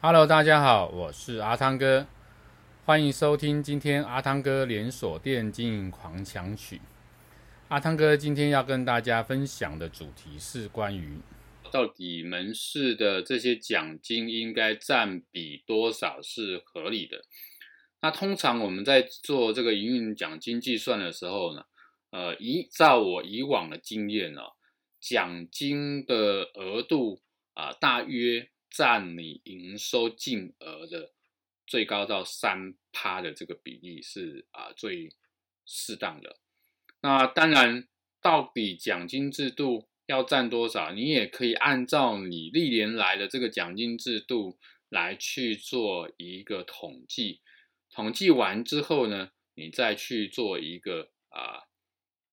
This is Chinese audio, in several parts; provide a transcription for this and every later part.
Hello，大家好，我是阿汤哥，欢迎收听今天阿汤哥连锁店经营狂想曲。阿汤哥今天要跟大家分享的主题是关于到底门市的这些奖金应该占比多少是合理的。那通常我们在做这个营运奖金计算的时候呢，呃，依照我以往的经验呢，奖金的额度啊，大约。占你营收净额的最高到三趴的这个比例是啊最适当的。那当然，到底奖金制度要占多少，你也可以按照你历年来的这个奖金制度来去做一个统计。统计完之后呢，你再去做一个啊，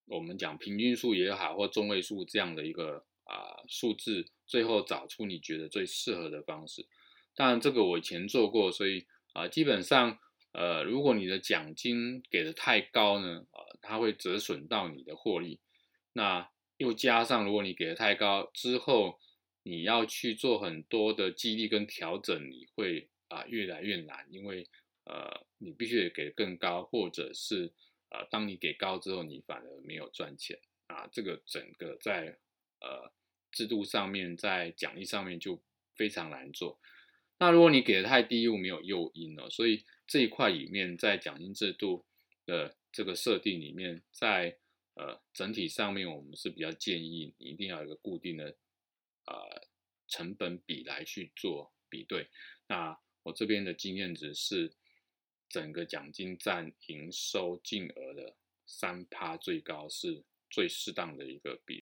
我们讲平均数也好，或中位数这样的一个。啊，数字最后找出你觉得最适合的方式。当然，这个我以前做过，所以啊，基本上，呃，如果你的奖金给的太高呢，呃，它会折损到你的获利。那又加上，如果你给的太高之后，你要去做很多的激励跟调整，你会啊越来越难，因为呃，你必须得给更高，或者是呃，当你给高之后，你反而没有赚钱啊。这个整个在呃，制度上面在奖励上面就非常难做。那如果你给的太低，又没有诱因了，所以这一块里面在奖金制度的这个设定里面，在呃整体上面，我们是比较建议你一定要有一个固定的呃成本比来去做比对。那我这边的经验值是，整个奖金占营收净额的三趴最高是最适当的一个比。